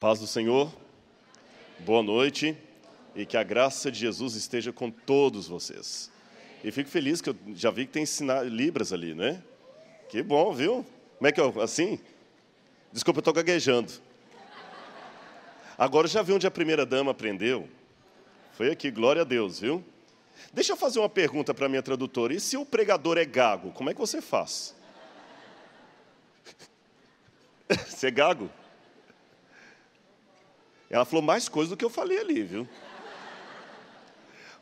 Paz do Senhor, boa noite e que a graça de Jesus esteja com todos vocês. E fico feliz que eu já vi que tem Libras ali, né? Que bom, viu? Como é que é assim? Desculpa, eu estou gaguejando. Agora já vi onde a primeira dama aprendeu. Foi aqui, glória a Deus, viu? Deixa eu fazer uma pergunta para a minha tradutora. E se o pregador é gago, como é que você faz? Você é gago? Ela falou mais coisas do que eu falei ali, viu?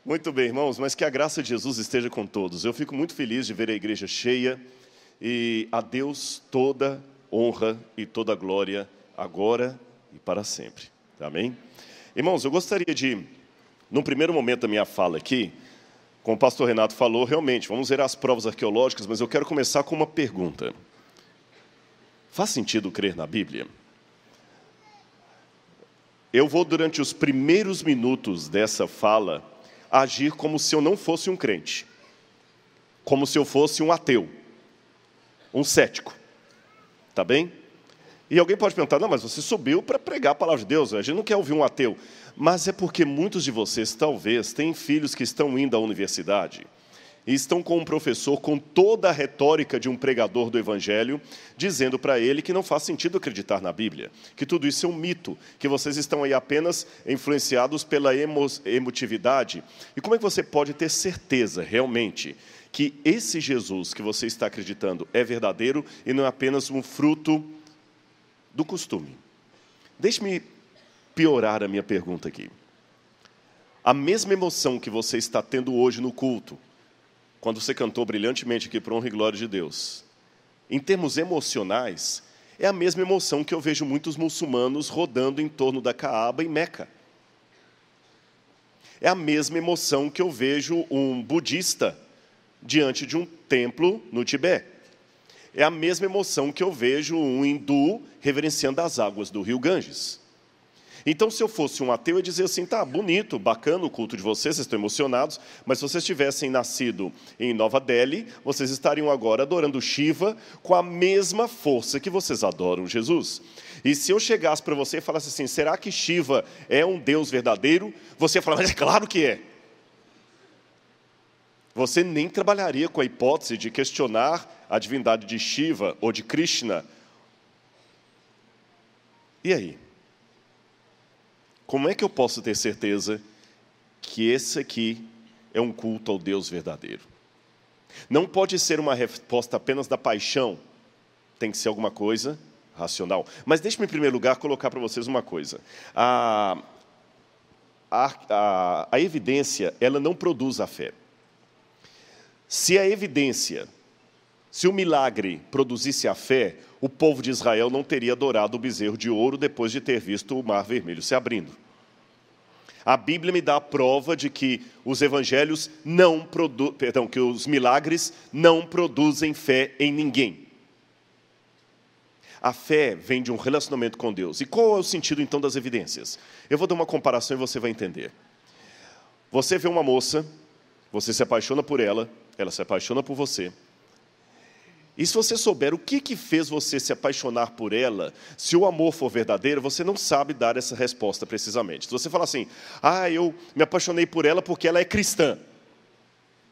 Muito bem, irmãos, mas que a graça de Jesus esteja com todos. Eu fico muito feliz de ver a igreja cheia e a Deus toda honra e toda glória agora e para sempre. Amém? Irmãos, eu gostaria de, num primeiro momento da minha fala aqui, como o pastor Renato falou, realmente, vamos ver as provas arqueológicas, mas eu quero começar com uma pergunta. Faz sentido crer na Bíblia? Eu vou, durante os primeiros minutos dessa fala, agir como se eu não fosse um crente, como se eu fosse um ateu, um cético. Tá bem? E alguém pode perguntar: não, mas você subiu para pregar a palavra de Deus, a gente não quer ouvir um ateu. Mas é porque muitos de vocês, talvez, têm filhos que estão indo à universidade e estão com um professor com toda a retórica de um pregador do Evangelho, dizendo para ele que não faz sentido acreditar na Bíblia, que tudo isso é um mito, que vocês estão aí apenas influenciados pela emo emotividade. E como é que você pode ter certeza, realmente, que esse Jesus que você está acreditando é verdadeiro e não é apenas um fruto do costume? Deixe-me piorar a minha pergunta aqui. A mesma emoção que você está tendo hoje no culto, quando você cantou brilhantemente aqui para honra e glória de Deus. Em termos emocionais, é a mesma emoção que eu vejo muitos muçulmanos rodando em torno da Caaba em Meca. É a mesma emoção que eu vejo um budista diante de um templo no Tibete. É a mesma emoção que eu vejo um hindu reverenciando as águas do rio Ganges. Então, se eu fosse um ateu, eu ia dizer assim: tá, bonito, bacana o culto de vocês, vocês estão emocionados, mas se vocês tivessem nascido em Nova Delhi, vocês estariam agora adorando Shiva com a mesma força que vocês adoram Jesus. E se eu chegasse para você e falasse assim: será que Shiva é um Deus verdadeiro? Você ia falar: mas é claro que é. Você nem trabalharia com a hipótese de questionar a divindade de Shiva ou de Krishna. E aí? Como é que eu posso ter certeza que esse aqui é um culto ao Deus verdadeiro? Não pode ser uma resposta apenas da paixão, tem que ser alguma coisa racional. Mas deixe-me, em primeiro lugar, colocar para vocês uma coisa. A, a, a, a evidência, ela não produz a fé. Se a evidência, se o milagre produzisse a fé, o povo de Israel não teria adorado o bezerro de ouro depois de ter visto o mar vermelho se abrindo. A Bíblia me dá a prova de que os evangelhos não produzem, perdão, que os milagres não produzem fé em ninguém. A fé vem de um relacionamento com Deus. E qual é o sentido então das evidências? Eu vou dar uma comparação e você vai entender. Você vê uma moça, você se apaixona por ela, ela se apaixona por você. E se você souber o que, que fez você se apaixonar por ela, se o amor for verdadeiro, você não sabe dar essa resposta precisamente. Se você falar assim, ah, eu me apaixonei por ela porque ela é cristã.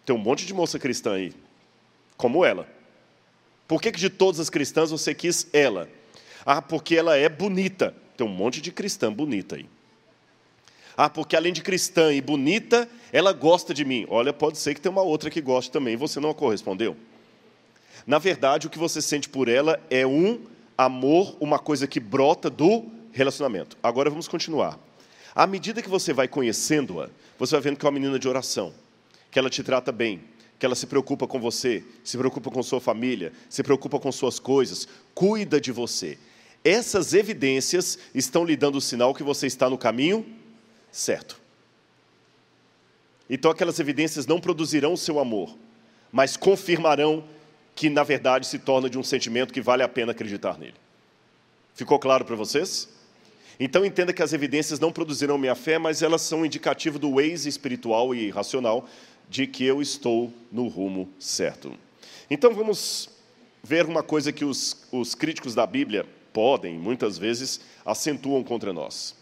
Tem um monte de moça cristã aí, como ela. Por que, que de todas as cristãs você quis ela? Ah, porque ela é bonita. Tem um monte de cristã bonita aí. Ah, porque além de cristã e bonita, ela gosta de mim. Olha, pode ser que tenha uma outra que goste também, você não a correspondeu. Na verdade, o que você sente por ela é um amor, uma coisa que brota do relacionamento. Agora vamos continuar. À medida que você vai conhecendo-a, você vai vendo que é uma menina de oração, que ela te trata bem, que ela se preocupa com você, se preocupa com sua família, se preocupa com suas coisas, cuida de você. Essas evidências estão lhe dando o sinal que você está no caminho certo. Então, aquelas evidências não produzirão o seu amor, mas confirmarão que na verdade se torna de um sentimento que vale a pena acreditar nele. Ficou claro para vocês? Então entenda que as evidências não produzirão minha fé, mas elas são indicativo do Waze espiritual e racional de que eu estou no rumo certo. Então vamos ver uma coisa que os, os críticos da Bíblia podem, muitas vezes, acentuam contra nós.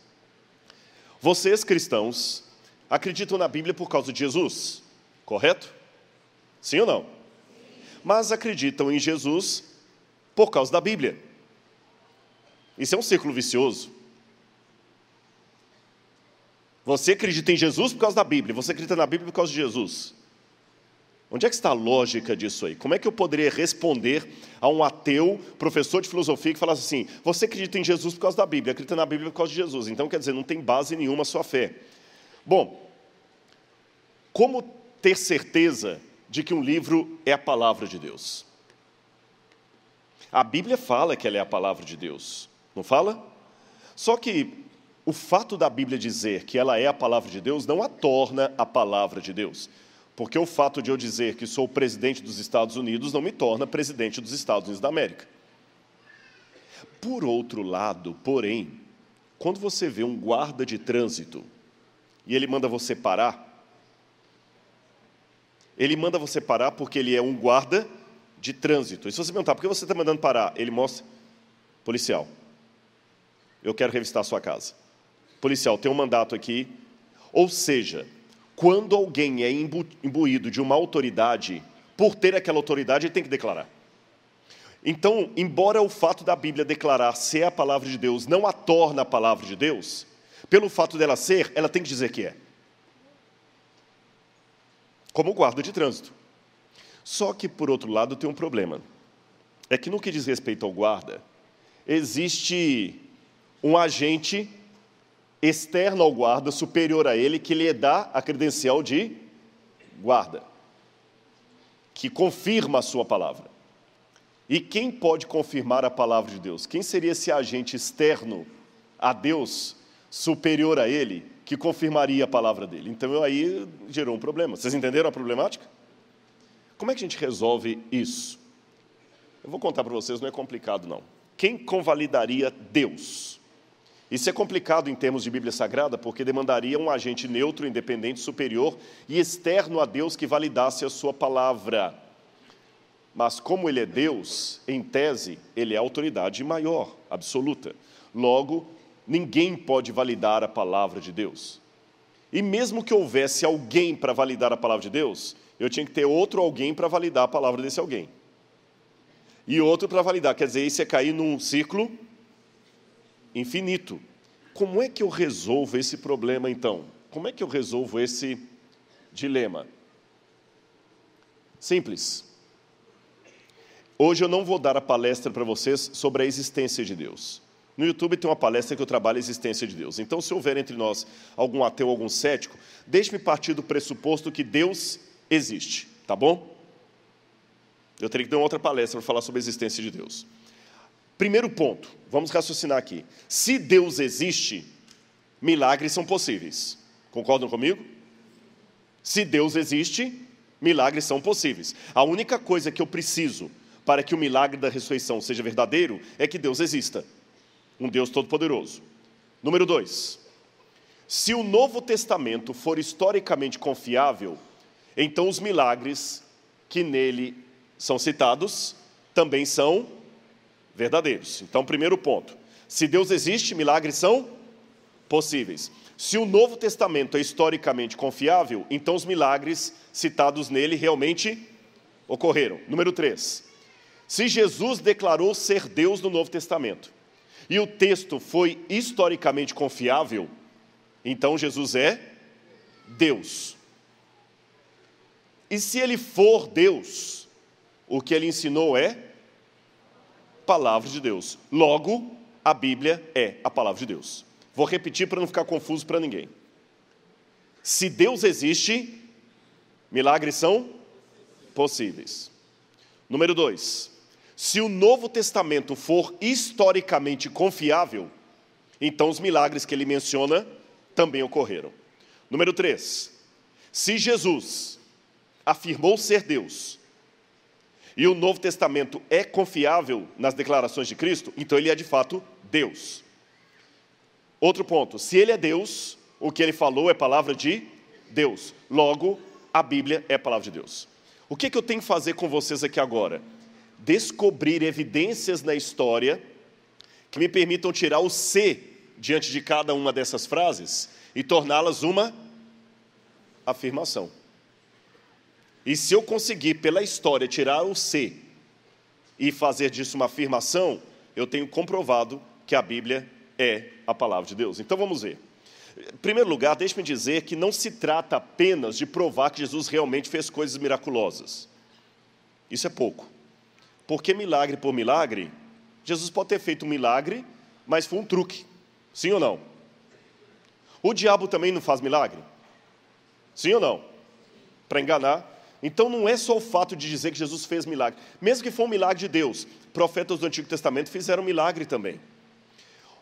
Vocês, cristãos, acreditam na Bíblia por causa de Jesus, correto? Sim ou não? Mas acreditam em Jesus por causa da Bíblia. Isso é um círculo vicioso. Você acredita em Jesus por causa da Bíblia, você acredita na Bíblia por causa de Jesus. Onde é que está a lógica disso aí? Como é que eu poderia responder a um ateu, professor de filosofia, que falasse assim: você acredita em Jesus por causa da Bíblia, acredita na Bíblia por causa de Jesus. Então, quer dizer, não tem base nenhuma a sua fé. Bom, como ter certeza de que um livro é a palavra de Deus? A Bíblia fala que ela é a palavra de Deus, não fala? Só que o fato da Bíblia dizer que ela é a palavra de Deus não a torna a palavra de Deus. Porque o fato de eu dizer que sou presidente dos Estados Unidos não me torna presidente dos Estados Unidos da América. Por outro lado, porém, quando você vê um guarda de trânsito e ele manda você parar, ele manda você parar porque ele é um guarda de trânsito. E se você perguntar, por que você está mandando parar? Ele mostra, policial, eu quero revistar a sua casa. Policial, tem um mandato aqui. Ou seja, quando alguém é imbuído de uma autoridade, por ter aquela autoridade, ele tem que declarar. Então, embora o fato da Bíblia declarar ser a palavra de Deus não a torna a palavra de Deus, pelo fato dela ser, ela tem que dizer que é. Como guarda de trânsito. Só que, por outro lado, tem um problema. É que no que diz respeito ao guarda, existe um agente externo ao guarda, superior a ele, que lhe dá a credencial de guarda, que confirma a sua palavra. E quem pode confirmar a palavra de Deus? Quem seria esse agente externo a Deus, superior a ele, que confirmaria a palavra dele? Então aí gerou um problema. Vocês entenderam a problemática? Como é que a gente resolve isso? Eu vou contar para vocês, não é complicado não. Quem convalidaria Deus? Isso é complicado em termos de Bíblia Sagrada, porque demandaria um agente neutro, independente, superior e externo a Deus que validasse a sua palavra. Mas, como ele é Deus, em tese, ele é a autoridade maior, absoluta. Logo, ninguém pode validar a palavra de Deus. E mesmo que houvesse alguém para validar a palavra de Deus, eu tinha que ter outro alguém para validar a palavra desse alguém. E outro para validar, quer dizer, isso é cair num círculo infinito. Como é que eu resolvo esse problema então? Como é que eu resolvo esse dilema? Simples. Hoje eu não vou dar a palestra para vocês sobre a existência de Deus. No YouTube tem uma palestra que eu trabalho a existência de Deus. Então, se houver entre nós algum ateu, algum cético, deixe-me partir do pressuposto que Deus existe, tá bom? Eu teria que dar uma outra palestra para falar sobre a existência de Deus. Primeiro ponto, vamos raciocinar aqui. Se Deus existe, milagres são possíveis. Concordam comigo? Se Deus existe, milagres são possíveis. A única coisa que eu preciso para que o milagre da ressurreição seja verdadeiro é que Deus exista. Um Deus todo-poderoso. Número dois, se o Novo Testamento for historicamente confiável, então os milagres que nele são citados também são verdadeiros. Então, primeiro ponto: se Deus existe, milagres são possíveis. Se o Novo Testamento é historicamente confiável, então os milagres citados nele realmente ocorreram. Número 3. Se Jesus declarou ser Deus no Novo Testamento e o texto foi historicamente confiável, então Jesus é Deus. E se ele for Deus, o que ele ensinou é palavra de Deus. Logo, a Bíblia é a palavra de Deus. Vou repetir para não ficar confuso para ninguém. Se Deus existe, milagres são possíveis. Número dois, se o Novo Testamento for historicamente confiável, então os milagres que ele menciona também ocorreram. Número três, se Jesus afirmou ser Deus e o Novo Testamento é confiável nas declarações de Cristo, então ele é de fato Deus. Outro ponto: se ele é Deus, o que ele falou é palavra de Deus. Logo, a Bíblia é palavra de Deus. O que, que eu tenho que fazer com vocês aqui agora? Descobrir evidências na história que me permitam tirar o C diante de cada uma dessas frases e torná-las uma afirmação. E se eu conseguir, pela história, tirar o C e fazer disso uma afirmação, eu tenho comprovado que a Bíblia é a palavra de Deus. Então vamos ver. Em primeiro lugar, deixe-me dizer que não se trata apenas de provar que Jesus realmente fez coisas miraculosas. Isso é pouco. Porque milagre por milagre, Jesus pode ter feito um milagre, mas foi um truque. Sim ou não? O diabo também não faz milagre? Sim ou não? Para enganar. Então não é só o fato de dizer que Jesus fez milagre. Mesmo que for um milagre de Deus, profetas do Antigo Testamento fizeram milagre também.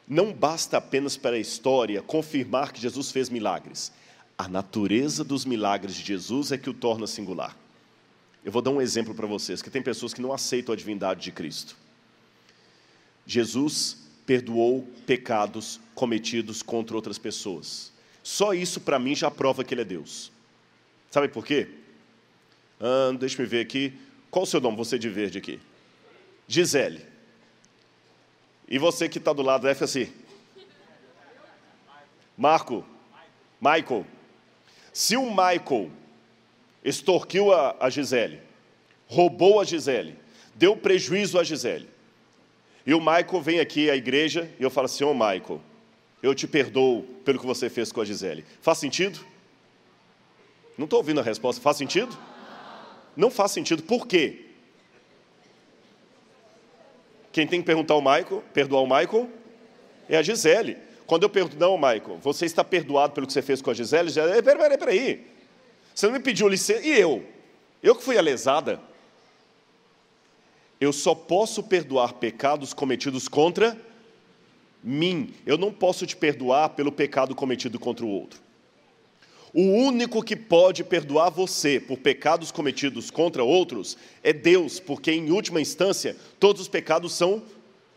Não basta apenas para a história confirmar que Jesus fez milagres. A natureza dos milagres de Jesus é que o torna singular. Eu vou dar um exemplo para vocês, que tem pessoas que não aceitam a divindade de Cristo. Jesus perdoou pecados cometidos contra outras pessoas. Só isso para mim já prova que ele é Deus. Sabe por quê? Ah, deixa eu ver aqui. Qual o seu nome, você de verde aqui? Gisele. E você que está do lado, F assim. Marco. Michael. Se o Michael extorquiu a, a Gisele, roubou a Gisele, deu prejuízo a Gisele, e o Michael vem aqui à igreja e eu falo assim: Ô oh, Michael, eu te perdoo pelo que você fez com a Gisele. Faz sentido? Não estou ouvindo a resposta. Faz sentido? Não faz sentido. Por quê? Quem tem que perguntar ao Michael, perdoar o Michael, é a Gisele. Quando eu pergunto, não, Michael, você está perdoado pelo que você fez com a Gisele? Gisele, peraí, peraí, peraí. Você não me pediu licença. E eu? Eu que fui a lesada. Eu só posso perdoar pecados cometidos contra mim. Eu não posso te perdoar pelo pecado cometido contra o outro. O único que pode perdoar você por pecados cometidos contra outros é Deus, porque em última instância todos os pecados são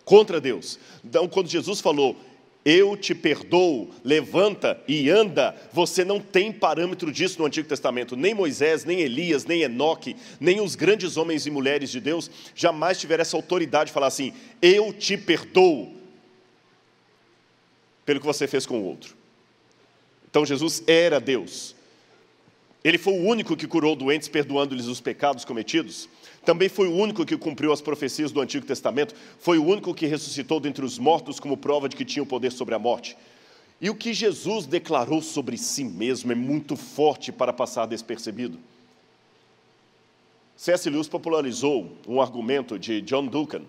contra Deus. Então, quando Jesus falou, eu te perdoo, levanta e anda. Você não tem parâmetro disso no Antigo Testamento. Nem Moisés, nem Elias, nem Enoque, nem os grandes homens e mulheres de Deus jamais tiveram essa autoridade de falar assim: eu te perdoo pelo que você fez com o outro. Então Jesus era Deus. Ele foi o único que curou doentes, perdoando-lhes os pecados cometidos. Também foi o único que cumpriu as profecias do Antigo Testamento. Foi o único que ressuscitou dentre os mortos, como prova de que tinha o poder sobre a morte. E o que Jesus declarou sobre si mesmo é muito forte para passar despercebido. C.S. Lewis popularizou um argumento de John Duncan,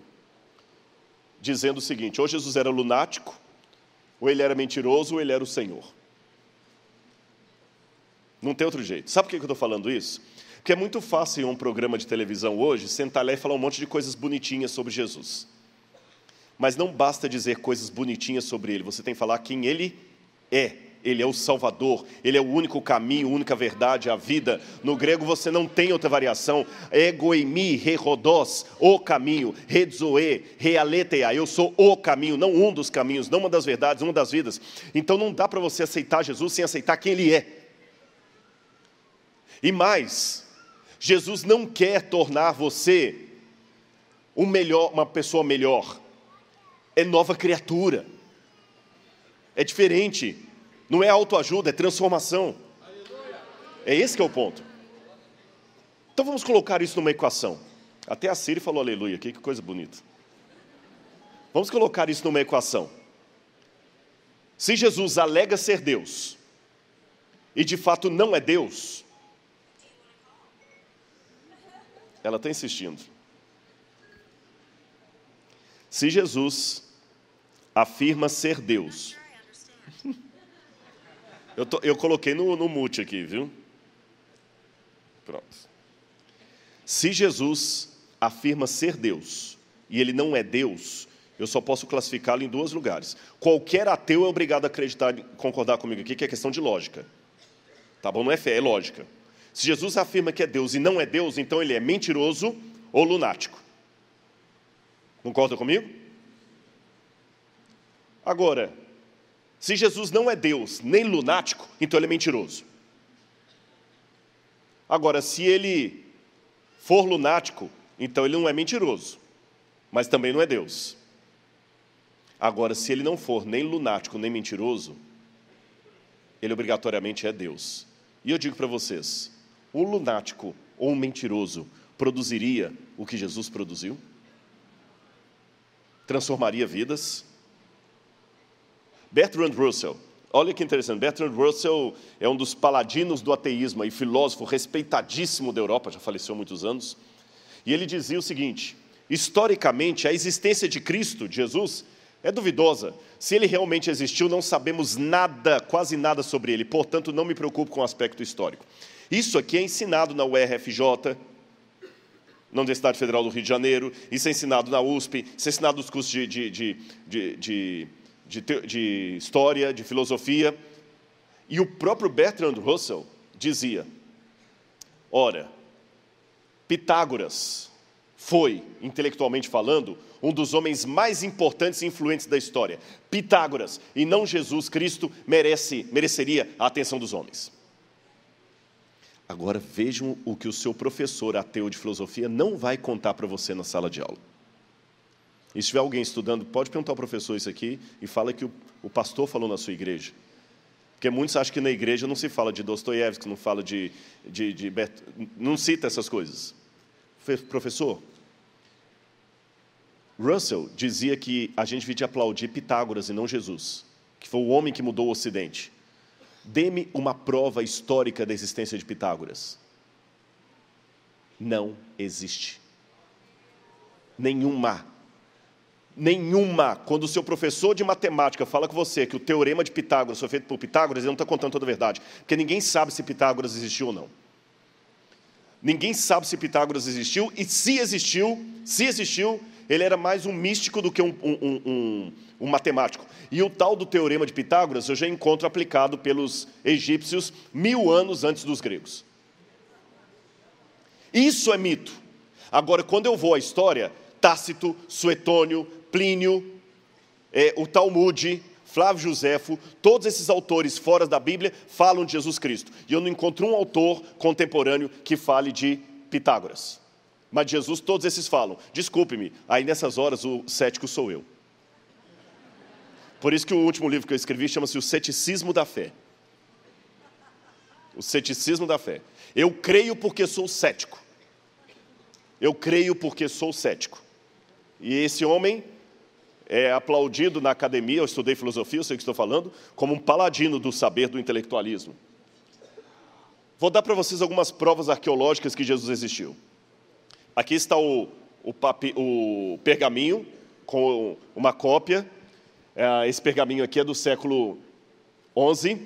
dizendo o seguinte: ou Jesus era lunático, ou ele era mentiroso, ou ele era o Senhor. Não tem outro jeito. Sabe por que eu estou falando isso? Porque é muito fácil em um programa de televisão hoje sentar lá e falar um monte de coisas bonitinhas sobre Jesus. Mas não basta dizer coisas bonitinhas sobre ele, você tem que falar quem ele é. Ele é o Salvador, ele é o único caminho, a única verdade, a vida. No grego você não tem outra variação. Egoimi, rerodós, o caminho, redzoe, realeteia. Eu sou o caminho, não um dos caminhos, não uma das verdades, uma das vidas. Então não dá para você aceitar Jesus sem aceitar quem ele é. E mais, Jesus não quer tornar você um melhor, uma pessoa melhor. É nova criatura. É diferente. Não é autoajuda, é transformação. É esse que é o ponto. Então vamos colocar isso numa equação. Até a Siri falou aleluia aqui, que coisa bonita. Vamos colocar isso numa equação. Se Jesus alega ser Deus, e de fato não é Deus, Ela está insistindo. Se Jesus afirma ser Deus, eu, tô, eu coloquei no, no mute aqui, viu? Pronto. Se Jesus afirma ser Deus e ele não é Deus, eu só posso classificá-lo em dois lugares. Qualquer ateu é obrigado a acreditar, concordar comigo aqui, que é questão de lógica. Tá bom? Não é fé, é lógica. Se Jesus afirma que é Deus e não é Deus, então ele é mentiroso ou lunático. Concorda comigo? Agora, se Jesus não é Deus nem lunático, então ele é mentiroso. Agora, se ele for lunático, então ele não é mentiroso, mas também não é Deus. Agora, se ele não for nem lunático nem mentiroso, ele obrigatoriamente é Deus. E eu digo para vocês: um lunático ou um mentiroso produziria o que Jesus produziu? Transformaria vidas? Bertrand Russell, olha que interessante, Bertrand Russell é um dos paladinos do ateísmo e filósofo respeitadíssimo da Europa, já faleceu há muitos anos, e ele dizia o seguinte: historicamente, a existência de Cristo, de Jesus, é duvidosa. Se ele realmente existiu, não sabemos nada, quase nada sobre ele, portanto, não me preocupo com o aspecto histórico. Isso aqui é ensinado na URFJ, na Universidade Federal do Rio de Janeiro, isso é ensinado na USP, isso é ensinado nos cursos de, de, de, de, História, de Filosofia. E o próprio Bertrand Russell dizia: ora, Pitágoras foi, intelectualmente falando, um dos homens mais importantes e influentes da história. Pitágoras, e não Jesus Cristo, merece, mereceria a atenção dos homens. Agora vejam o que o seu professor ateu de filosofia não vai contar para você na sala de aula. E se tiver alguém estudando, pode perguntar ao professor isso aqui e fala que o, o pastor falou na sua igreja. Porque muitos acham que na igreja não se fala de Dostoiévski, não fala de, de, de não cita essas coisas. Professor, Russell dizia que a gente devia aplaudir Pitágoras e não Jesus, que foi o homem que mudou o Ocidente. Dê-me uma prova histórica da existência de Pitágoras. Não existe. Nenhuma. Nenhuma. Quando o seu professor de matemática fala com você que o teorema de Pitágoras foi feito por Pitágoras, ele não está contando toda a verdade. Porque ninguém sabe se Pitágoras existiu ou não. Ninguém sabe se Pitágoras existiu, e se existiu, se existiu, ele era mais um místico do que um, um, um, um, matemático. E o tal do teorema de Pitágoras eu já encontro aplicado pelos egípcios mil anos antes dos gregos. Isso é mito. Agora, quando eu vou à história, Tácito, Suetônio, Plínio, é, o Talmude, Flávio Josefo, todos esses autores fora da Bíblia falam de Jesus Cristo. E eu não encontro um autor contemporâneo que fale de Pitágoras. Mas Jesus, todos esses falam. Desculpe-me, aí nessas horas o cético sou eu. Por isso que o último livro que eu escrevi chama-se O Ceticismo da Fé. O ceticismo da fé. Eu creio porque sou cético. Eu creio porque sou cético. E esse homem é aplaudido na academia, eu estudei filosofia, eu sei o que estou falando, como um paladino do saber do intelectualismo. Vou dar para vocês algumas provas arqueológicas que Jesus existiu. Aqui está o, o, papi, o pergaminho com uma cópia. É, esse pergaminho aqui é do século XI,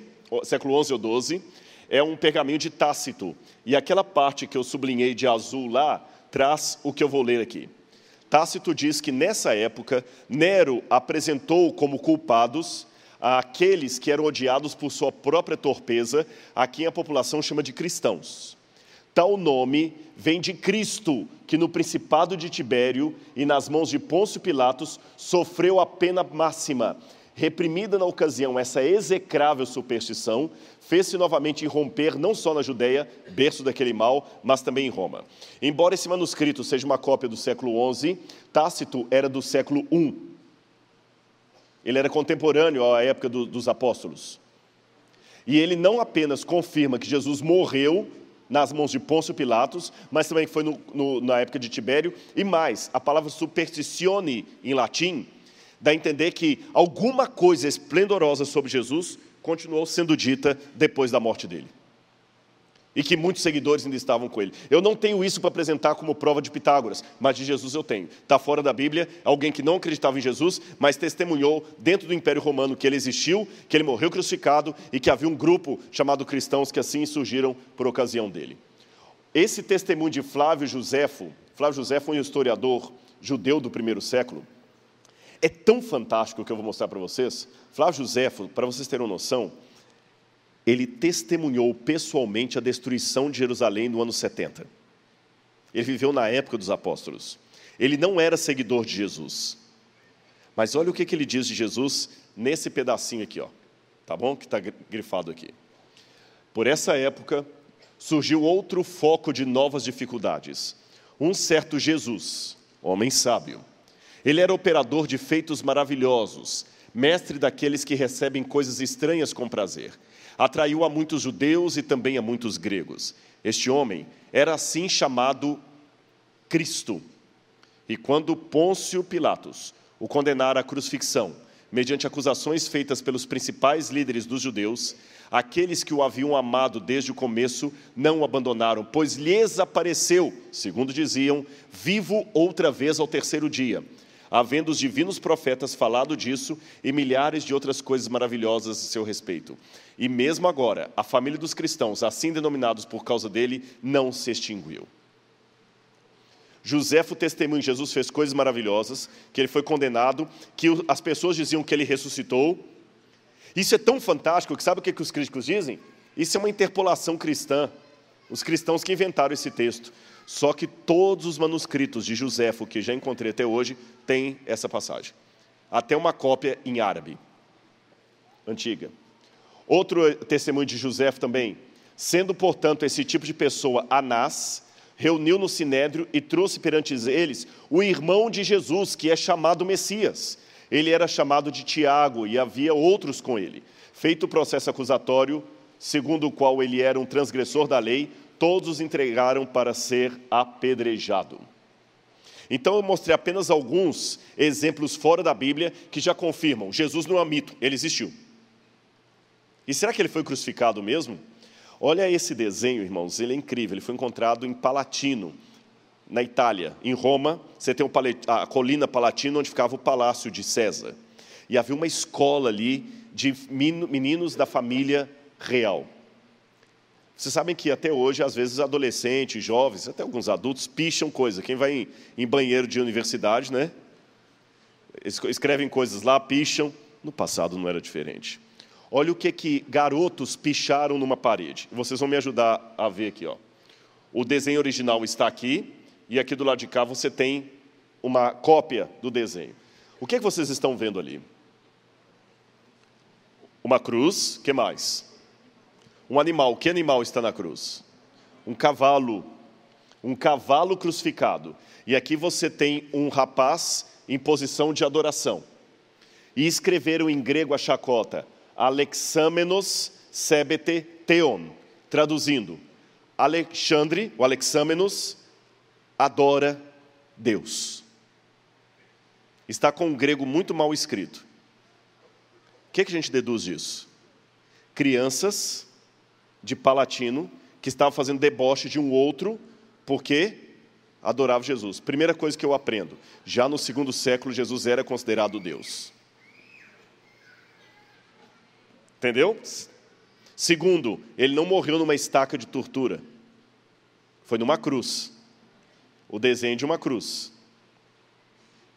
século XI ou XII. É um pergaminho de Tácito. E aquela parte que eu sublinhei de azul lá traz o que eu vou ler aqui. Tácito diz que nessa época Nero apresentou como culpados aqueles que eram odiados por sua própria torpeza, a quem a população chama de cristãos. Tal nome vem de Cristo, que no principado de Tibério e nas mãos de Pôncio Pilatos sofreu a pena máxima. Reprimida na ocasião essa execrável superstição, fez-se novamente irromper não só na Judéia, berço daquele mal, mas também em Roma. Embora esse manuscrito seja uma cópia do século XI, Tácito era do século I. Ele era contemporâneo à época do, dos apóstolos. E ele não apenas confirma que Jesus morreu nas mãos de Pôncio Pilatos, mas também foi no, no, na época de Tibério, e mais, a palavra superstitione em latim dá a entender que alguma coisa esplendorosa sobre Jesus continuou sendo dita depois da morte dele e que muitos seguidores ainda estavam com ele. Eu não tenho isso para apresentar como prova de Pitágoras, mas de Jesus eu tenho. Está fora da Bíblia, alguém que não acreditava em Jesus, mas testemunhou dentro do Império Romano que ele existiu, que ele morreu crucificado e que havia um grupo chamado cristãos que assim surgiram por ocasião dele. Esse testemunho de Flávio Josefo, Flávio Josefo foi um historiador judeu do primeiro século, é tão fantástico que eu vou mostrar para vocês. Flávio Josefo, para vocês terem uma noção, ele testemunhou pessoalmente a destruição de Jerusalém no ano 70. Ele viveu na época dos apóstolos. Ele não era seguidor de Jesus. Mas olha o que, ele diz de Jesus nesse pedacinho aqui, ó. Tá bom? Que está grifado aqui. Por essa época, surgiu outro foco de novas dificuldades. Um certo Jesus, homem sábio, Ele era operador de feitos maravilhosos, mestre daqueles que recebem coisas estranhas com prazer. Atraiu a muitos judeus e também a muitos gregos. Este homem era assim chamado Cristo. E quando Pôncio Pilatos o condenara à crucifixão, mediante acusações feitas pelos principais líderes dos judeus, aqueles que o haviam amado desde o começo não o abandonaram, pois lhes apareceu, segundo diziam, vivo outra vez ao terceiro dia havendo os divinos profetas falado disso e milhares de outras coisas maravilhosas a seu respeito. E mesmo agora, a família dos cristãos, assim denominados por causa dele, não se extinguiu. Joséfo testemunho Jesus fez coisas maravilhosas, que ele foi condenado, que as pessoas diziam que ele ressuscitou. Isso é tão fantástico que sabe o que os críticos dizem? Isso é uma interpolação cristã. Os cristãos que inventaram esse texto. Só que todos os manuscritos de Joséfo que já encontrei até hoje têm essa passagem. Até uma cópia em árabe, antiga. Outro testemunho de Joséfo também. Sendo, portanto, esse tipo de pessoa Anás, reuniu no sinédrio e trouxe perante eles o irmão de Jesus, que é chamado Messias. Ele era chamado de Tiago e havia outros com ele. Feito o processo acusatório, segundo o qual ele era um transgressor da lei, todos os entregaram para ser apedrejado. Então eu mostrei apenas alguns exemplos fora da Bíblia que já confirmam: Jesus não é mito, ele existiu. E será que ele foi crucificado mesmo? Olha esse desenho, irmãos, ele é incrível. Ele foi encontrado em Palatino, na Itália. Em Roma, você tem a colina Palatino, onde ficava o palácio de César. E havia uma escola ali de meninos da família real. Vocês sabem que até hoje, às vezes, adolescentes, jovens, até alguns adultos, picham coisa. Quem vai em, em banheiro de universidade, né? Escrevem coisas lá, picham. No passado não era diferente. Olha o que, que garotos picharam numa parede. Vocês vão me ajudar a ver aqui. Ó. O desenho original está aqui, e aqui do lado de cá você tem uma cópia do desenho. O que, que vocês estão vendo ali? Uma cruz, que mais? Um animal, que animal está na cruz? Um cavalo. Um cavalo crucificado. E aqui você tem um rapaz em posição de adoração. E escreveram em grego a chacota, Alexamenos sebete theon, traduzindo, Alexandre, o Alexamenos, adora Deus. Está com um grego muito mal escrito. O que, que a gente deduz disso? Crianças de Palatino, que estava fazendo deboche de um outro, porque adorava Jesus. Primeira coisa que eu aprendo: já no segundo século, Jesus era considerado Deus. Entendeu? Segundo, ele não morreu numa estaca de tortura, foi numa cruz o desenho de uma cruz.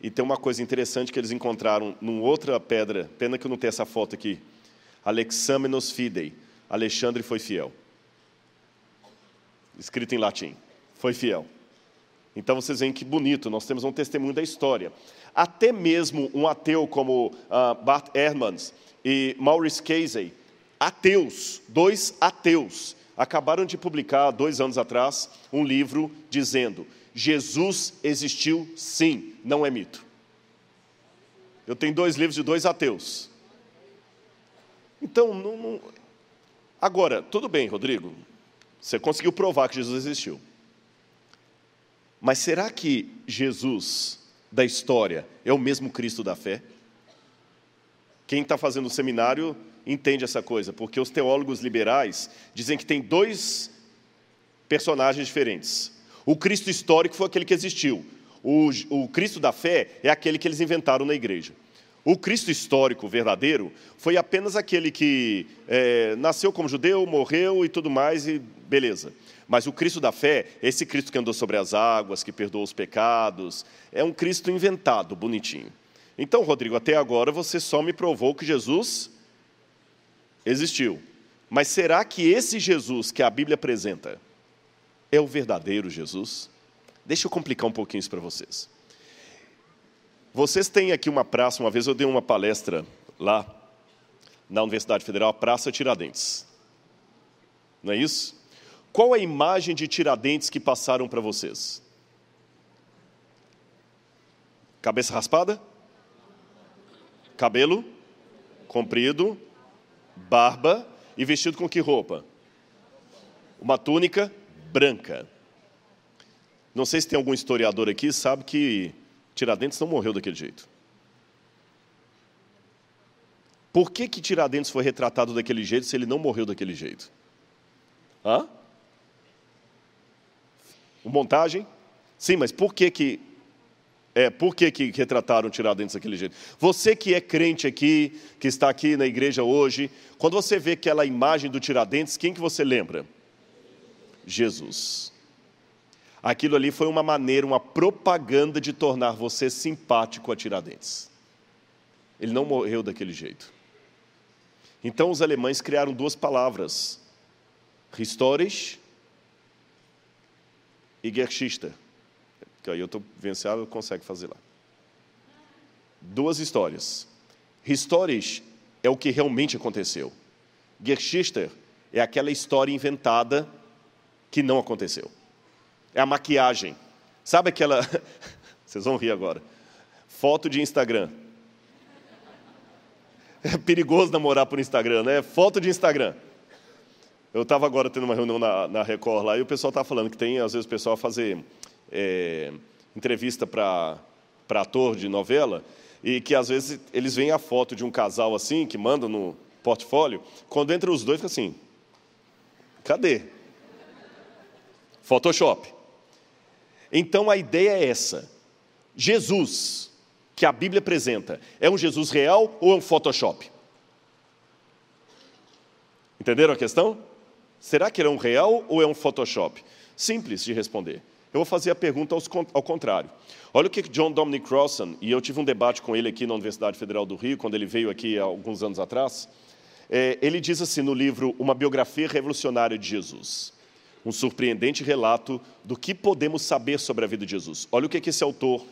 E tem uma coisa interessante que eles encontraram numa outra pedra, pena que eu não tenho essa foto aqui. Alexamenos Fidei, Alexandre foi fiel. Escrito em latim. Foi fiel. Então vocês veem que bonito, nós temos um testemunho da história. Até mesmo um ateu como uh, Bart Ehrmans e Maurice Casey, ateus, dois ateus, acabaram de publicar, dois anos atrás, um livro dizendo: Jesus existiu sim, não é mito. Eu tenho dois livros de dois ateus. Então, não, não, Agora, tudo bem, Rodrigo, você conseguiu provar que Jesus existiu. Mas será que Jesus da história é o mesmo Cristo da fé? Quem está fazendo o seminário entende essa coisa, porque os teólogos liberais dizem que tem dois personagens diferentes. O Cristo histórico foi aquele que existiu, o, o Cristo da fé é aquele que eles inventaram na igreja. O Cristo histórico verdadeiro foi apenas aquele que é, nasceu como judeu, morreu e tudo mais, e beleza. Mas o Cristo da fé, esse Cristo que andou sobre as águas, que perdoou os pecados, é um Cristo inventado, bonitinho. Então, Rodrigo, até agora você só me provou que Jesus existiu. Mas será que esse Jesus que a Bíblia apresenta é o verdadeiro Jesus? Deixa eu complicar um pouquinho isso para vocês. Vocês têm aqui uma praça, uma vez eu dei uma palestra lá na Universidade Federal, a Praça Tiradentes. Não é isso? Qual a imagem de Tiradentes que passaram para vocês? Cabeça raspada? Cabelo comprido, barba e vestido com que roupa? Uma túnica branca. Não sei se tem algum historiador aqui sabe que Tiradentes não morreu daquele jeito. Por que, que Tiradentes foi retratado daquele jeito se ele não morreu daquele jeito? Hã? Montagem? Sim, mas por que que é, por que, que retrataram Tiradentes daquele jeito? Você que é crente aqui, que está aqui na igreja hoje, quando você vê aquela imagem do Tiradentes, quem que você lembra? Jesus. Aquilo ali foi uma maneira, uma propaganda de tornar você simpático a Tiradentes. Ele não morreu daquele jeito. Então os alemães criaram duas palavras: Historisch e Geschichte. Que aí eu estou vencendo, eu consegue fazer lá. Duas histórias. Historisch é o que realmente aconteceu. Geschichte é aquela história inventada que não aconteceu. É a maquiagem. Sabe aquela. Vocês vão rir agora. Foto de Instagram. É perigoso namorar por Instagram, né? Foto de Instagram. Eu estava agora tendo uma reunião na, na Record lá e o pessoal estava falando que tem, às vezes, o pessoal fazer é, entrevista para ator de novela e que, às vezes, eles veem a foto de um casal assim, que manda no portfólio, quando entra os dois, fica assim: cadê? Photoshop. Então a ideia é essa. Jesus, que a Bíblia apresenta, é um Jesus real ou é um Photoshop? Entenderam a questão? Será que ele é um real ou é um Photoshop? Simples de responder. Eu vou fazer a pergunta ao contrário. Olha o que John Dominic Crossan, e eu tive um debate com ele aqui na Universidade Federal do Rio, quando ele veio aqui há alguns anos atrás. É, ele diz assim no livro Uma Biografia Revolucionária de Jesus um surpreendente relato do que podemos saber sobre a vida de Jesus. Olha o que esse autor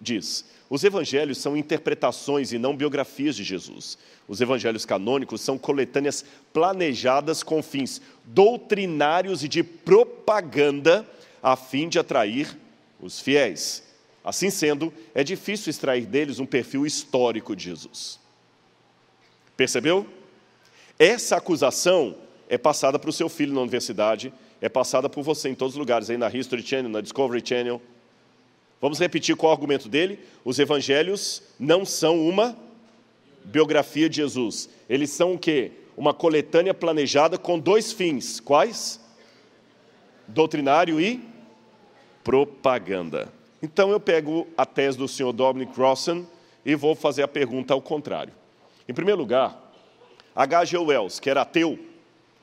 diz. Os evangelhos são interpretações e não biografias de Jesus. Os evangelhos canônicos são coletâneas planejadas com fins doutrinários e de propaganda a fim de atrair os fiéis. Assim sendo, é difícil extrair deles um perfil histórico de Jesus. Percebeu? Essa acusação é passada para o seu filho na universidade é passada por você em todos os lugares, aí na History Channel, na Discovery Channel. Vamos repetir qual é o argumento dele? Os evangelhos não são uma biografia de Jesus. Eles são o quê? Uma coletânea planejada com dois fins. Quais? Doutrinário e propaganda. Então eu pego a tese do Sr. Dominic Crossan e vou fazer a pergunta ao contrário. Em primeiro lugar, H.G. Wells, que era ateu,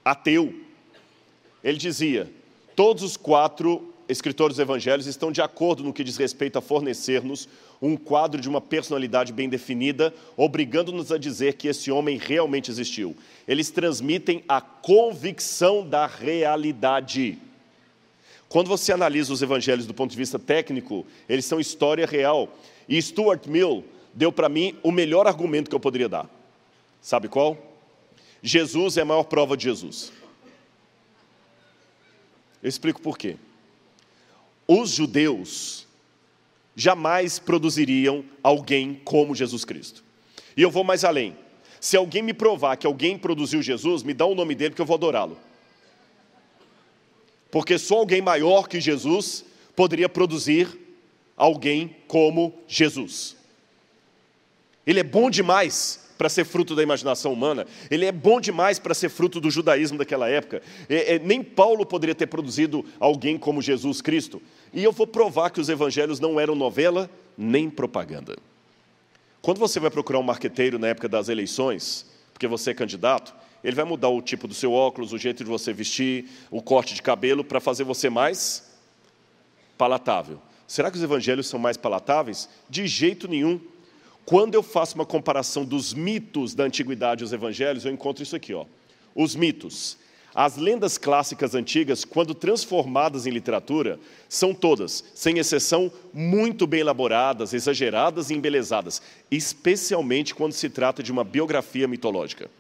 ateu, ele dizia: todos os quatro escritores dos evangelhos estão de acordo no que diz respeito a fornecer-nos um quadro de uma personalidade bem definida, obrigando-nos a dizer que esse homem realmente existiu. Eles transmitem a convicção da realidade. Quando você analisa os evangelhos do ponto de vista técnico, eles são história real. E Stuart Mill deu para mim o melhor argumento que eu poderia dar. Sabe qual? Jesus é a maior prova de Jesus. Eu explico por quê. Os judeus jamais produziriam alguém como Jesus Cristo. E eu vou mais além. Se alguém me provar que alguém produziu Jesus, me dá o nome dele que eu vou adorá-lo. Porque só alguém maior que Jesus poderia produzir alguém como Jesus. Ele é bom demais para ser fruto da imaginação humana, ele é bom demais para ser fruto do judaísmo daquela época. É, é, nem Paulo poderia ter produzido alguém como Jesus Cristo. E eu vou provar que os evangelhos não eram novela nem propaganda. Quando você vai procurar um marqueteiro na época das eleições, porque você é candidato, ele vai mudar o tipo do seu óculos, o jeito de você vestir, o corte de cabelo, para fazer você mais palatável. Será que os evangelhos são mais palatáveis? De jeito nenhum. Quando eu faço uma comparação dos mitos da antiguidade e os evangelhos, eu encontro isso aqui, ó. Os mitos. As lendas clássicas antigas, quando transformadas em literatura, são todas, sem exceção, muito bem elaboradas, exageradas e embelezadas, especialmente quando se trata de uma biografia mitológica.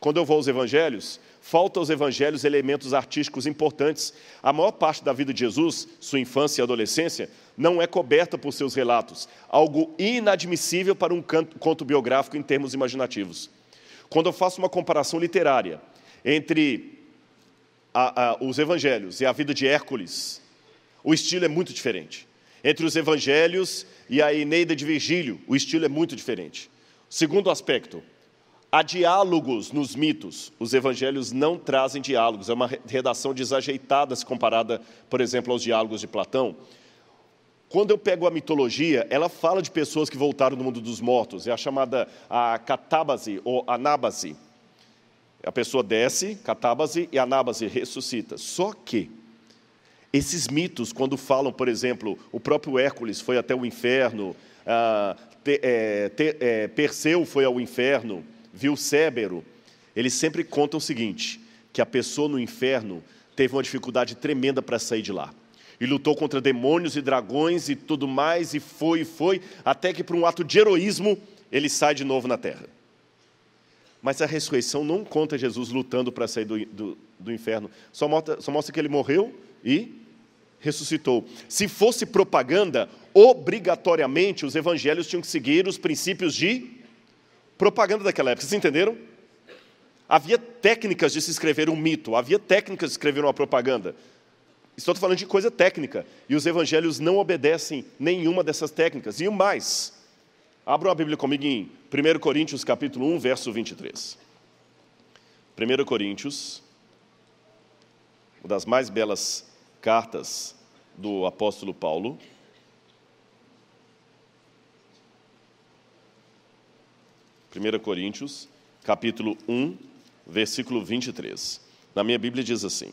quando eu vou aos evangelhos, falta aos evangelhos elementos artísticos importantes. A maior parte da vida de Jesus, sua infância e adolescência, não é coberta por seus relatos, algo inadmissível para um conto biográfico em termos imaginativos. Quando eu faço uma comparação literária entre a, a, os evangelhos e a vida de Hércules, o estilo é muito diferente. Entre os evangelhos e a Eneida de Virgílio, o estilo é muito diferente. Segundo aspecto, há diálogos nos mitos. Os evangelhos não trazem diálogos, é uma redação desajeitada se comparada, por exemplo, aos diálogos de Platão. Quando eu pego a mitologia, ela fala de pessoas que voltaram do mundo dos mortos, é a chamada a catábase ou anábase. A pessoa desce, catábase, e anábase ressuscita. Só que esses mitos, quando falam, por exemplo, o próprio Hércules foi até o inferno, ah, te, é, te, é, Perseu foi ao inferno, viu Cébero, eles sempre contam o seguinte: que a pessoa no inferno teve uma dificuldade tremenda para sair de lá. E lutou contra demônios e dragões e tudo mais, e foi e foi, até que por um ato de heroísmo ele sai de novo na terra. Mas a ressurreição não conta Jesus lutando para sair do, do, do inferno, só mostra, só mostra que ele morreu e ressuscitou. Se fosse propaganda, obrigatoriamente os evangelhos tinham que seguir os princípios de propaganda daquela época. Vocês entenderam? Havia técnicas de se escrever um mito, havia técnicas de escrever uma propaganda. Estou falando de coisa técnica, e os evangelhos não obedecem nenhuma dessas técnicas. E o mais, abram a Bíblia comigo em 1 Coríntios capítulo 1, verso 23. 1 Coríntios, uma das mais belas cartas do apóstolo Paulo. Primeira Coríntios, capítulo 1, versículo 23. Na minha Bíblia diz assim: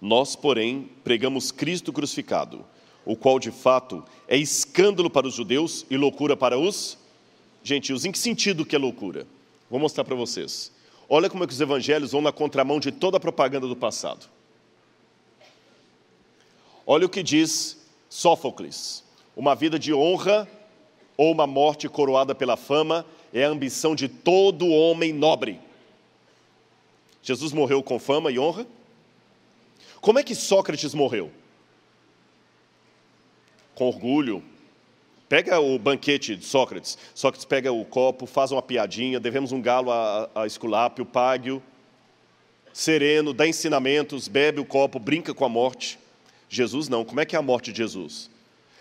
Nós, porém, pregamos Cristo crucificado, o qual de fato é escândalo para os judeus e loucura para os gentios. Em que sentido que é loucura? Vou mostrar para vocês. Olha como é que os evangelhos vão na contramão de toda a propaganda do passado. Olha o que diz Sófocles: uma vida de honra ou uma morte coroada pela fama é a ambição de todo homem nobre. Jesus morreu com fama e honra? Como é que Sócrates morreu? com orgulho. Pega o banquete de Sócrates. Sócrates pega o copo, faz uma piadinha, devemos um galo a, a Esculápio, pague-o. Sereno, dá ensinamentos, bebe o copo, brinca com a morte. Jesus não. Como é que é a morte de Jesus?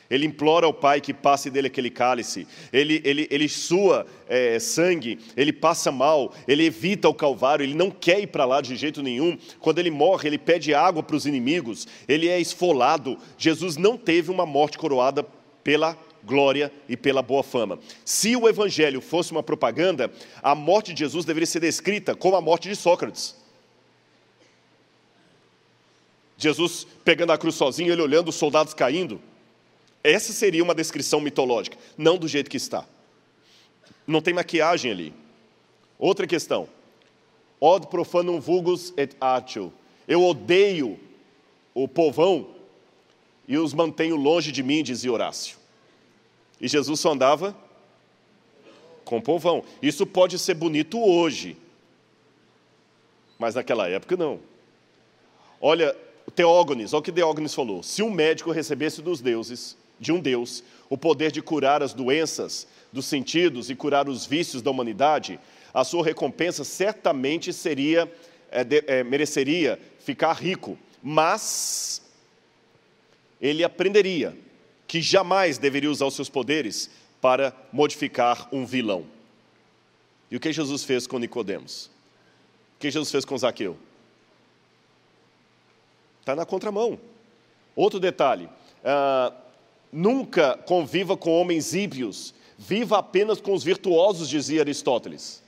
Ele implora ao Pai que passe dele aquele cálice, ele, ele, ele sua é, sangue, ele passa mal, ele evita o Calvário, ele não quer ir para lá de jeito nenhum. Quando ele morre, ele pede água para os inimigos, ele é esfolado. Jesus não teve uma morte coroada pela glória e pela boa fama. Se o Evangelho fosse uma propaganda, a morte de Jesus deveria ser descrita como a morte de Sócrates. Jesus pegando a cruz sozinho, ele olhando os soldados caindo. Essa seria uma descrição mitológica, não do jeito que está. Não tem maquiagem ali. Outra questão. Od profanum vulgus et atio. Eu odeio o povão e os mantenho longe de mim, dizia Horácio. E Jesus só andava com o povão. Isso pode ser bonito hoje, mas naquela época não. Olha, Teógones, olha o que Teógones falou: se um médico recebesse dos deuses de um Deus, o poder de curar as doenças dos sentidos e curar os vícios da humanidade, a sua recompensa certamente seria, é, de, é, mereceria ficar rico, mas ele aprenderia que jamais deveria usar os seus poderes para modificar um vilão. E o que Jesus fez com Nicodemos? O que Jesus fez com Zaqueu? Está na contramão. Outro detalhe. Uh, Nunca conviva com homens ímpios, viva apenas com os virtuosos, dizia Aristóteles.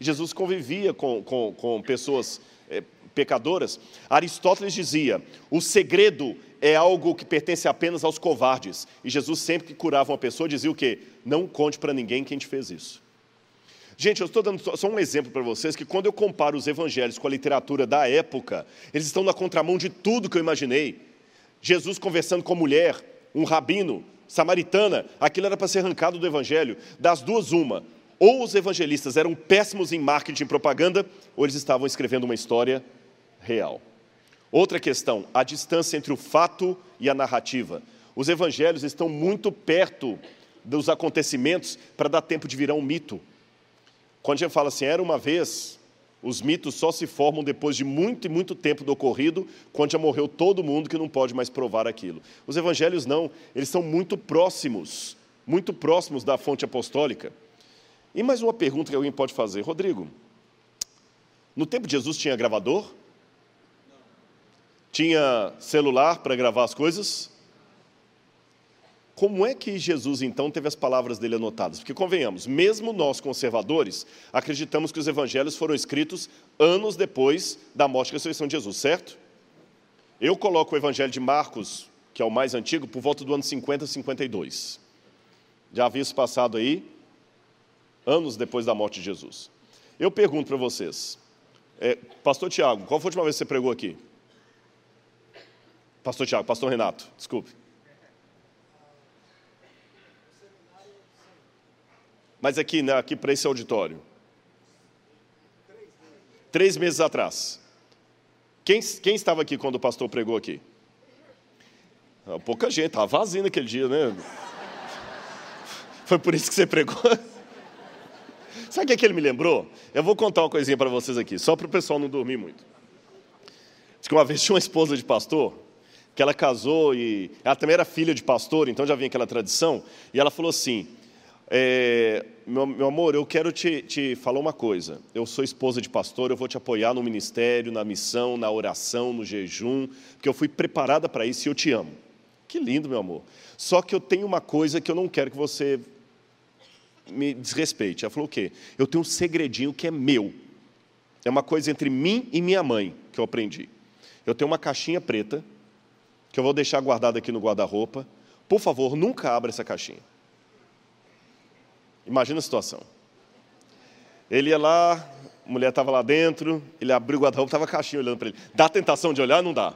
Jesus convivia com, com, com pessoas é, pecadoras. Aristóteles dizia: o segredo é algo que pertence apenas aos covardes. E Jesus, sempre que curava uma pessoa, dizia o quê? Não conte para ninguém quem te fez isso. Gente, eu estou dando só um exemplo para vocês que quando eu comparo os evangelhos com a literatura da época, eles estão na contramão de tudo que eu imaginei. Jesus conversando com a mulher, um rabino, samaritana, aquilo era para ser arrancado do evangelho. Das duas, uma. Ou os evangelistas eram péssimos em marketing e propaganda, ou eles estavam escrevendo uma história real. Outra questão, a distância entre o fato e a narrativa. Os evangelhos estão muito perto dos acontecimentos para dar tempo de virar um mito. Quando a gente fala assim, era uma vez, os mitos só se formam depois de muito e muito tempo do ocorrido, quando já morreu todo mundo que não pode mais provar aquilo. Os evangelhos não, eles são muito próximos, muito próximos da fonte apostólica. E mais uma pergunta que alguém pode fazer: Rodrigo, no tempo de Jesus tinha gravador? Tinha celular para gravar as coisas? Como é que Jesus então teve as palavras dele anotadas? Porque convenhamos, mesmo nós conservadores, acreditamos que os evangelhos foram escritos anos depois da morte e ressurreição de Jesus, certo? Eu coloco o evangelho de Marcos, que é o mais antigo, por volta do ano 50, 52. Já havia isso passado aí, anos depois da morte de Jesus. Eu pergunto para vocês, é, Pastor Tiago, qual foi a última vez que você pregou aqui? Pastor Tiago, Pastor Renato, desculpe. Mas aqui, né, aqui para esse auditório. Três meses atrás. Quem, quem estava aqui quando o pastor pregou aqui? Ah, pouca gente, estava vazio naquele dia, né? Foi por isso que você pregou? Sabe o que, é que ele me lembrou? Eu vou contar uma coisinha para vocês aqui, só para o pessoal não dormir muito. Diz que uma vez tinha uma esposa de pastor, que ela casou e ela também era filha de pastor, então já vinha aquela tradição, e ela falou assim: é, meu, meu, amor, eu quero te, te falar uma coisa. Eu sou esposa de pastor, eu vou te apoiar no ministério, na missão, na oração, no jejum, porque eu fui preparada para isso e eu te amo. Que lindo, meu amor. Só que eu tenho uma coisa que eu não quero que você me desrespeite. Ela falou o quê? Eu tenho um segredinho que é meu. É uma coisa entre mim e minha mãe que eu aprendi. Eu tenho uma caixinha preta que eu vou deixar guardada aqui no guarda-roupa. Por favor, nunca abra essa caixinha. Imagina a situação. Ele ia lá, a mulher estava lá dentro, ele abriu o guarda-roupa, estava a caixinha olhando para ele. Dá tentação de olhar? Não dá.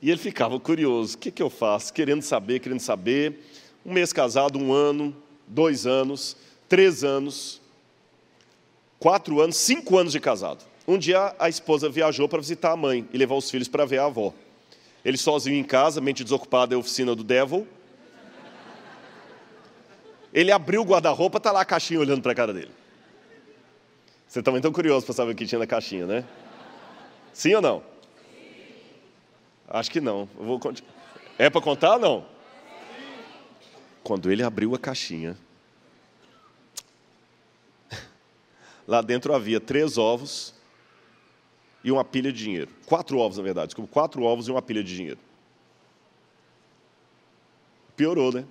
E ele ficava curioso: o que, que eu faço? Querendo saber, querendo saber. Um mês casado, um ano, dois anos, três anos, quatro anos, cinco anos de casado. Um dia a esposa viajou para visitar a mãe e levar os filhos para ver a avó. Ele sozinho em casa, mente desocupada, é oficina do Devil. Ele abriu o guarda-roupa, está lá a caixinha olhando para a cara dele. Você também tão curioso para saber o que tinha na caixinha, né? Sim ou não? Acho que não. vou É para contar ou não? Quando ele abriu a caixinha, lá dentro havia três ovos e uma pilha de dinheiro. Quatro ovos, na verdade. Desculpa, quatro ovos e uma pilha de dinheiro. Piorou, né?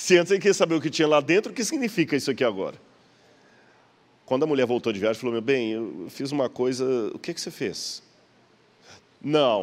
Se antes ele queria saber o que tinha lá dentro, o que significa isso aqui agora? Quando a mulher voltou de viagem, falou: Meu bem, eu fiz uma coisa, o que, que você fez? Não,